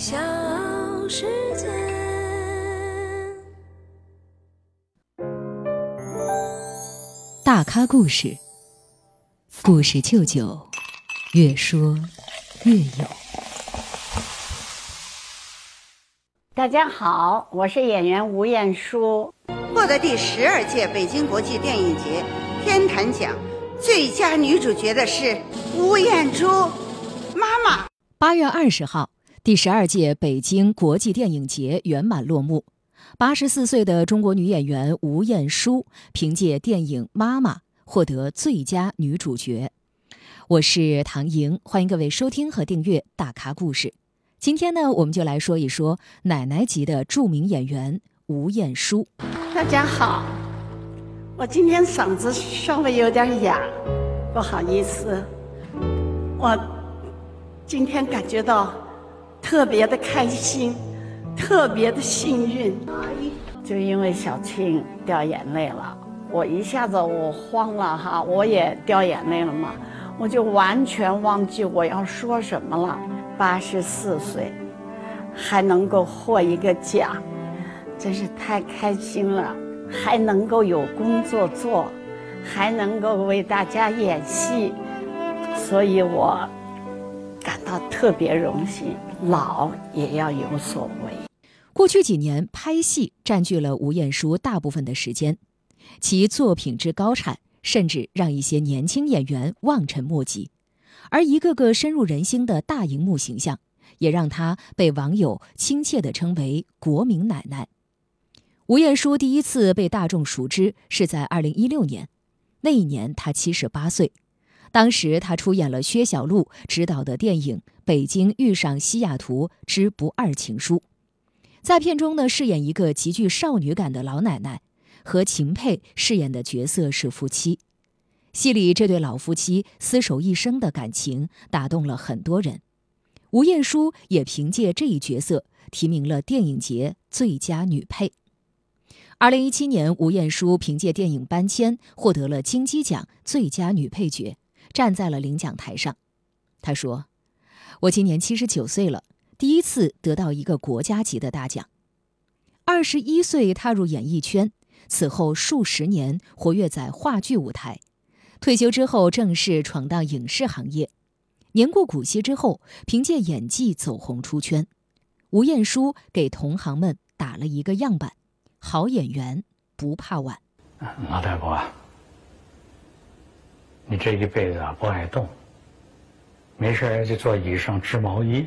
小世界。大咖故事，故事舅舅，越说越有。大家好，我是演员吴彦姝。获得第十二届北京国际电影节天坛奖最佳女主角的是吴彦姝妈妈。八月二十号，第十二届北京国际电影节圆满落幕。八十四岁的中国女演员吴彦姝凭借电影《妈妈》获得最佳女主角。我是唐莹，欢迎各位收听和订阅《大咖故事》。今天呢，我们就来说一说奶奶级的著名演员吴彦姝。大家好，我今天嗓子稍微有点哑，不好意思。我今天感觉到特别的开心，特别的幸运，就因为小庆掉眼泪了，我一下子我慌了哈，我也掉眼泪了嘛，我就完全忘记我要说什么了。八十四岁，还能够获一个奖。真是太开心了，还能够有工作做，还能够为大家演戏，所以我他特别荣幸。老也要有所为。过去几年，拍戏占据了吴彦姝大部分的时间，其作品之高产，甚至让一些年轻演员望尘莫及。而一个个深入人心的大荧幕形象，也让她被网友亲切地称为“国民奶奶”。吴彦姝第一次被大众熟知是在二零一六年，那一年她七十八岁。当时她出演了薛晓路执导的电影《北京遇上西雅图之不二情书》，在片中呢饰演一个极具少女感的老奶奶，和秦沛饰演的角色是夫妻。戏里这对老夫妻厮守一生的感情打动了很多人，吴彦姝也凭借这一角色提名了电影节最佳女配。二零一七年，吴彦姝凭借电影《搬迁》获得了金鸡奖最佳女配角，站在了领奖台上。他说：“我今年七十九岁了，第一次得到一个国家级的大奖。二十一岁踏入演艺圈，此后数十年活跃在话剧舞台，退休之后正式闯荡影视行业。年过古稀之后，凭借演技走红出圈。吴彦姝给同行们打了一个样板。”好演员不怕晚。老太婆，你这一辈子啊不爱动，没事就坐椅上织毛衣，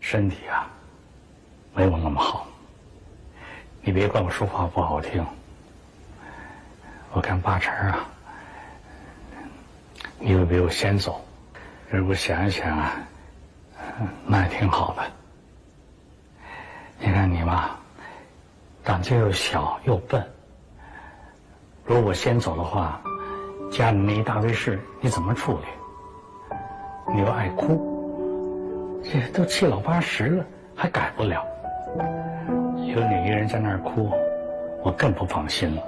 身体啊没我那么好。你别怪我说话不好听，我看八成啊，你会比我先走。如果想一想啊，那也挺好的。你看你嘛。胆子又小又笨。如果我先走的话，家里那一大堆事你怎么处理？你又爱哭，这都七老八十了还改不了。有你一个人在那儿哭，我更不放心了。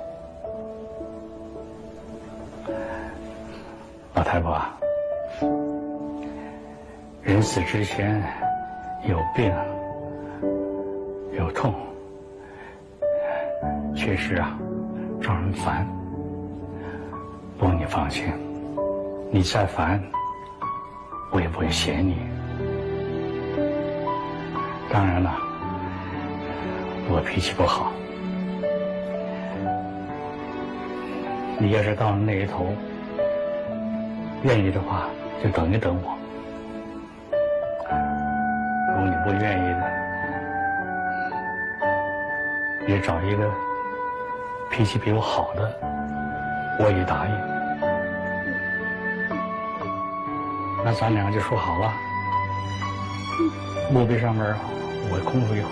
老太婆，人死之前有病有痛。确实啊，招人烦。不过你放心，你再烦，我也不会嫌你。当然了，我脾气不好。你要是到了那一头，愿意的话，就等一等我。如果你不愿意的，也找一个。脾气比我好的，我也答应。那咱俩就说好了，墓碑上面我空出一块，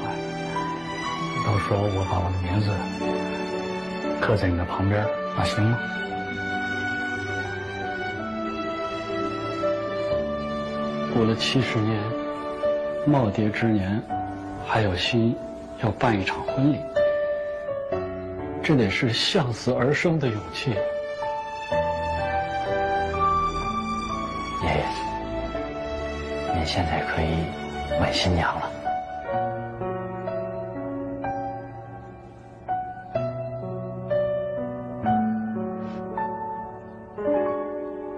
到时候我把我的名字刻在你的旁边，那行吗？过了七十年，耄耋之年，还有心要办一场婚礼。这得是向死而生的勇气，你，现在可以吻新娘了。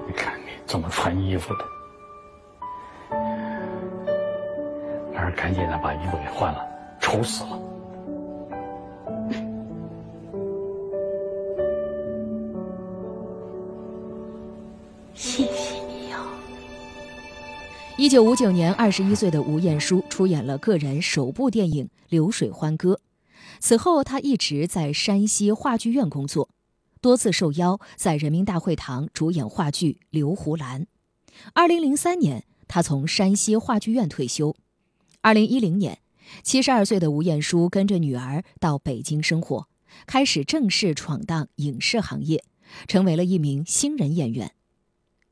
你看你怎么穿衣服的？还是赶紧的把衣服给换了，丑死了。一九五九年，二十一岁的吴彦姝出演了个人首部电影《流水欢歌》。此后，他一直在山西话剧院工作，多次受邀在人民大会堂主演话剧《刘胡兰》。二零零三年，他从山西话剧院退休。二零一零年，七十二岁的吴彦姝跟着女儿到北京生活，开始正式闯荡影视行业，成为了一名新人演员。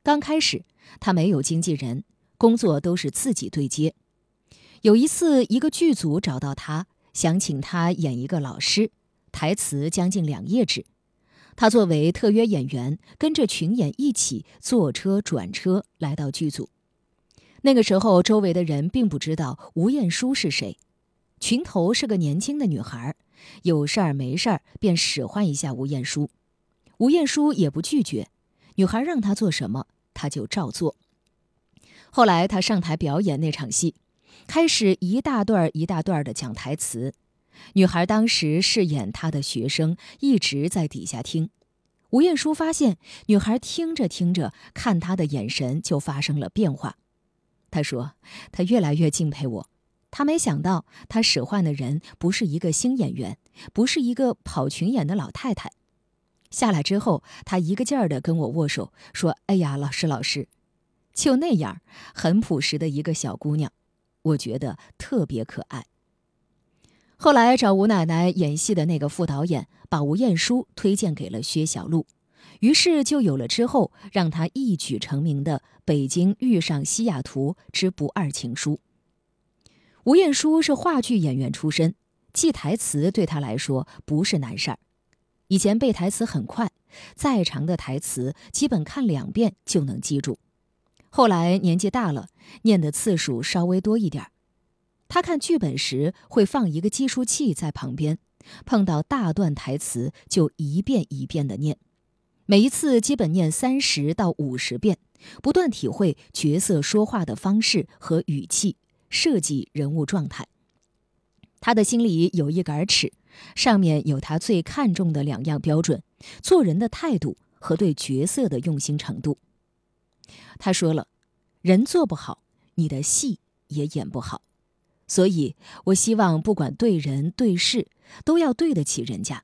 刚开始，他没有经纪人，工作都是自己对接。有一次，一个剧组找到他，想请他演一个老师，台词将近两页纸。他作为特约演员，跟着群演一起坐车转车来到剧组。那个时候，周围的人并不知道吴彦姝是谁，群头是个年轻的女孩，有事儿没事儿便使唤一下吴彦姝。吴彦姝也不拒绝，女孩让他做什么，他就照做。后来他上台表演那场戏，开始一大段一大段的讲台词。女孩当时饰演他的学生，一直在底下听。吴彦姝发现女孩听着听着，看他的眼神就发生了变化。他说：“他越来越敬佩我。他没想到，他使唤的人不是一个新演员，不是一个跑群演的老太太。”下来之后，他一个劲儿的跟我握手，说：“哎呀，老师，老师。”就那样，很朴实的一个小姑娘，我觉得特别可爱。后来找吴奶奶演戏的那个副导演，把吴彦姝推荐给了薛晓路，于是就有了之后让她一举成名的《北京遇上西雅图之不二情书》。吴彦姝是话剧演员出身，记台词对她来说不是难事儿。以前背台词很快，再长的台词基本看两遍就能记住。后来年纪大了，念的次数稍微多一点儿。他看剧本时会放一个计数器在旁边，碰到大段台词就一遍一遍的念，每一次基本念三十到五十遍，不断体会角色说话的方式和语气，设计人物状态。他的心里有一杆尺，上面有他最看重的两样标准：做人的态度和对角色的用心程度。他说了，人做不好，你的戏也演不好。所以，我希望不管对人对事，都要对得起人家。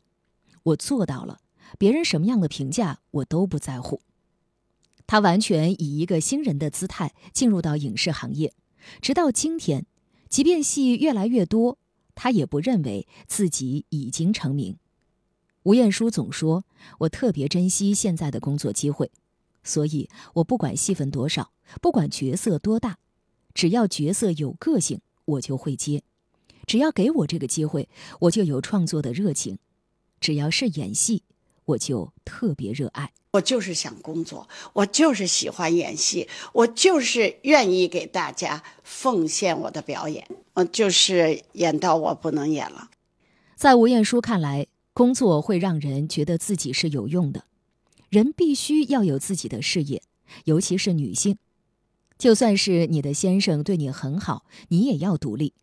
我做到了，别人什么样的评价我都不在乎。他完全以一个新人的姿态进入到影视行业，直到今天，即便戏越来越多，他也不认为自己已经成名。吴彦姝总说：“我特别珍惜现在的工作机会，所以我不管戏份多少，不管角色多大，只要角色有个性。”我就会接，只要给我这个机会，我就有创作的热情；只要是演戏，我就特别热爱。我就是想工作，我就是喜欢演戏，我就是愿意给大家奉献我的表演，我就是演到我不能演了。在吴彦姝看来，工作会让人觉得自己是有用的，人必须要有自己的事业，尤其是女性。就算是你的先生对你很好，你也要独立，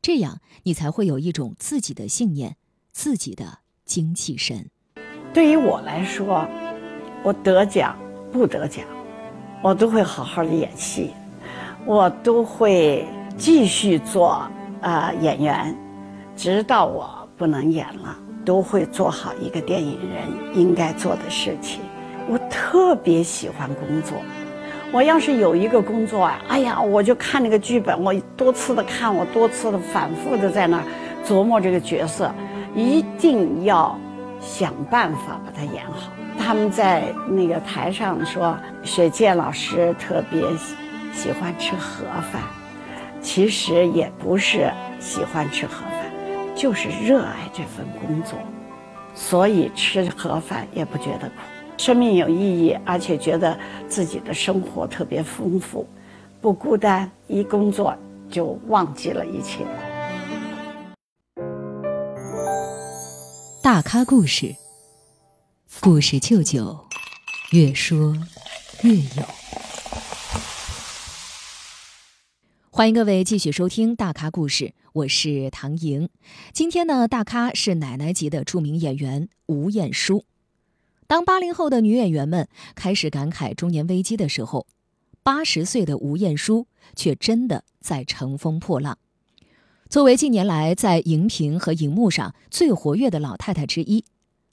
这样你才会有一种自己的信念、自己的精气神。对于我来说，我得奖不得奖，我都会好好的演戏，我都会继续做啊、呃、演员，直到我不能演了，都会做好一个电影人应该做的事情。我特别喜欢工作。我要是有一个工作啊，哎呀，我就看那个剧本，我多次的看，我多次的反复的在那琢磨这个角色，一定要想办法把它演好。他们在那个台上说，雪健老师特别喜欢吃盒饭，其实也不是喜欢吃盒饭，就是热爱这份工作，所以吃盒饭也不觉得苦。生命有意义，而且觉得自己的生活特别丰富，不孤单。一工作就忘记了一切。大咖故事，故事舅舅，越说越有。欢迎各位继续收听大咖故事，我是唐莹。今天呢，大咖是奶奶级的著名演员吴彦姝。当八零后的女演员们开始感慨中年危机的时候，八十岁的吴彦姝却真的在乘风破浪。作为近年来在荧屏和荧幕上最活跃的老太太之一，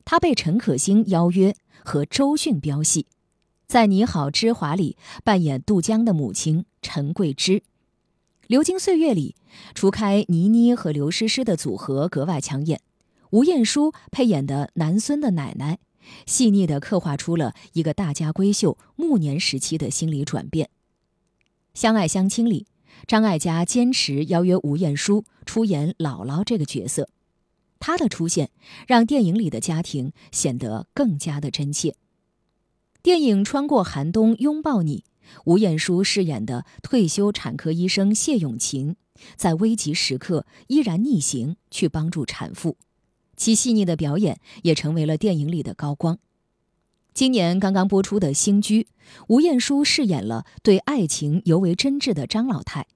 她被陈可辛邀约和周迅飙戏，在《你好，之华》里扮演杜江的母亲陈桂芝。流金岁月里，除开倪妮和刘诗诗的组合格外抢眼，吴彦姝配演的南孙的奶奶，细腻地刻画出了一个大家闺秀暮年时期的心理转变。《相爱相亲》里，张艾嘉坚持邀约吴彦姝出演姥姥这个角色，她的出现让电影里的家庭显得更加的真切。电影《穿过寒冬拥抱你》。吴彦姝饰演的退休产科医生谢永琴，在危急时刻依然逆行去帮助产妇，其细腻的表演也成为了电影里的高光。今年刚刚播出的新剧，吴彦姝饰演了对爱情尤为真挚的张老太，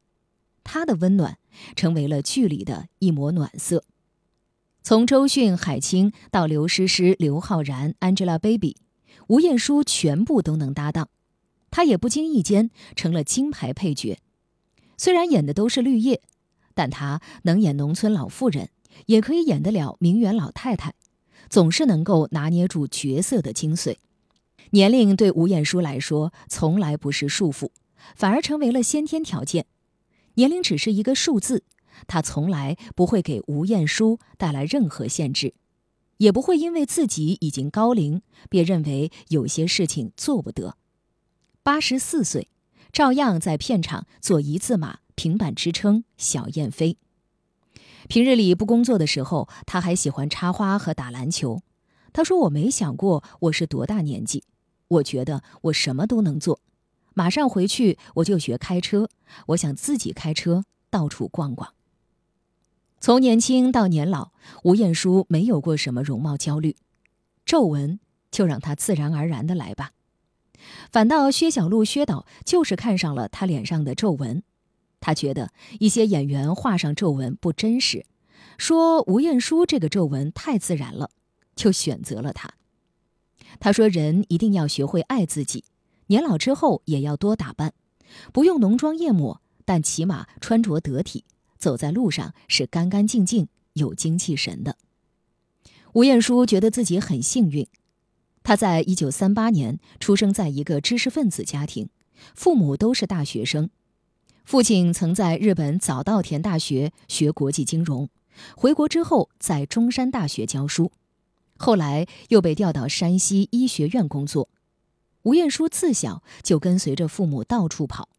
她的温暖成为了剧里的一抹暖色。从周迅、海清到刘诗诗、刘昊然、Angelababy，吴彦姝全部都能搭档。她也不经意间成了金牌配角，虽然演的都是绿叶，但她能演农村老妇人，也可以演得了名媛老太太，总是能够拿捏住角色的精髓。年龄对吴彦姝来说从来不是束缚，反而成为了先天条件。年龄只是一个数字，她从来不会给吴彦姝带来任何限制，也不会因为自己已经高龄，便认为有些事情做不得。八十四岁，照样在片场做一字马、平板支撑、小燕飞。平日里不工作的时候，他还喜欢插花和打篮球。他说：“我没想过我是多大年纪，我觉得我什么都能做。马上回去我就学开车，我想自己开车到处逛逛。”从年轻到年老，吴彦姝没有过什么容貌焦虑，皱纹就让它自然而然的来吧。反倒薛晓路薛导就是看上了他脸上的皱纹，他觉得一些演员画上皱纹不真实，说吴彦姝这个皱纹太自然了，就选择了她。他说：“人一定要学会爱自己，年老之后也要多打扮，不用浓妆艳抹，但起码穿着得体，走在路上是干干净净、有精气神的。”吴彦姝觉得自己很幸运。他在一九三八年出生在一个知识分子家庭，父母都是大学生。父亲曾在日本早稻田大学学国际金融，回国之后在中山大学教书，后来又被调到山西医学院工作。吴彦姝自小就跟随着父母到处跑，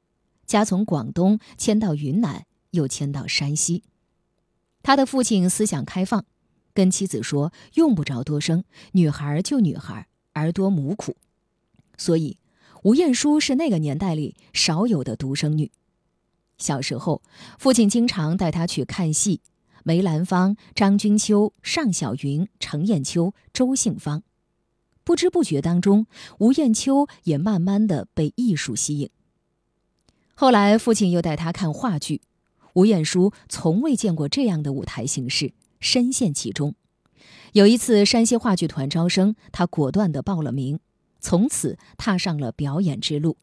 家从广东迁到云南，又迁到山西。他的父亲思想开放，跟妻子说用不着多生，女孩就女孩。儿多母苦，所以吴彦姝是那个年代里少有的独生女。小时候，父亲经常带她去看戏，梅兰芳、张君秋、尚小云、程砚秋、周信芳。不知不觉当中，吴艳秋也慢慢的被艺术吸引。后来，父亲又带她看话剧，吴艳姝从未见过这样的舞台形式，深陷其中。有一次，山西话剧团招生，他果断地报了名，从此踏上了表演之路。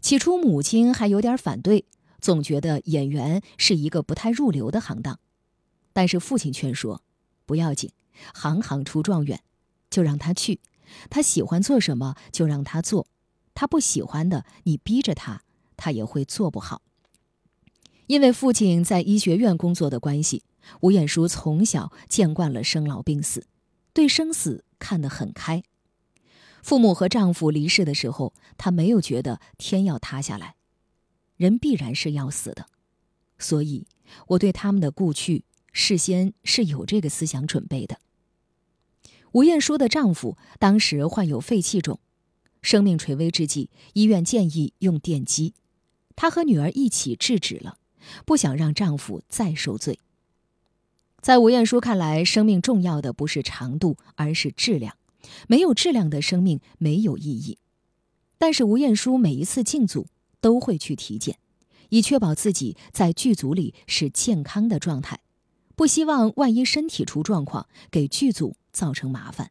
起初，母亲还有点反对，总觉得演员是一个不太入流的行当。但是父亲劝说：“不要紧，行行出状元，就让他去。他喜欢做什么就让他做，他不喜欢的，你逼着他，他也会做不好。”因为父亲在医学院工作的关系。吴彦姝从小见惯了生老病死，对生死看得很开。父母和丈夫离世的时候，她没有觉得天要塌下来，人必然是要死的，所以我对他们的故去事先是有这个思想准备的。吴彦姝的丈夫当时患有肺气肿，生命垂危之际，医院建议用电击，她和女儿一起制止了。不想让丈夫再受罪。在吴彦姝看来，生命重要的不是长度，而是质量。没有质量的生命没有意义。但是吴彦姝每一次进组都会去体检，以确保自己在剧组里是健康的状态，不希望万一身体出状况给剧组造成麻烦。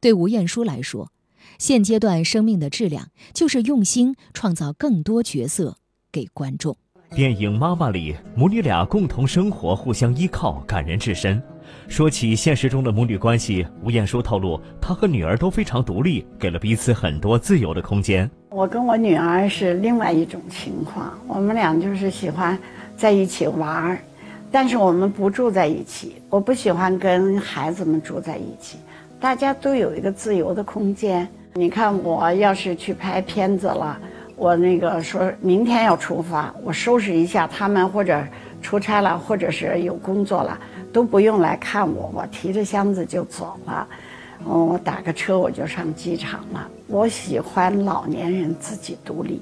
对吴彦姝来说，现阶段生命的质量就是用心创造更多角色给观众。电影《妈妈》里，母女俩共同生活，互相依靠，感人至深。说起现实中的母女关系，吴彦姝透露，她和女儿都非常独立，给了彼此很多自由的空间。我跟我女儿是另外一种情况，我们俩就是喜欢在一起玩儿，但是我们不住在一起。我不喜欢跟孩子们住在一起，大家都有一个自由的空间。你看，我要是去拍片子了。我那个说明天要出发，我收拾一下他们，或者出差了，或者是有工作了，都不用来看我，我提着箱子就走了。我打个车我就上机场了。我喜欢老年人自己独立，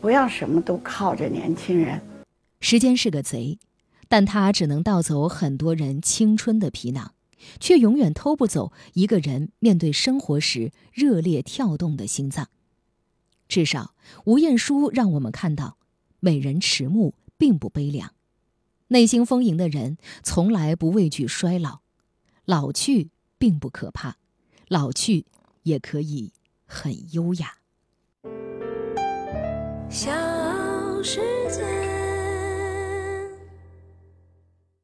不要什么都靠着年轻人。时间是个贼，但它只能盗走很多人青春的皮囊，却永远偷不走一个人面对生活时热烈跳动的心脏。至少，吴彦姝让我们看到，美人迟暮并不悲凉，内心丰盈的人从来不畏惧衰老，老去并不可怕，老去也可以很优雅。小时。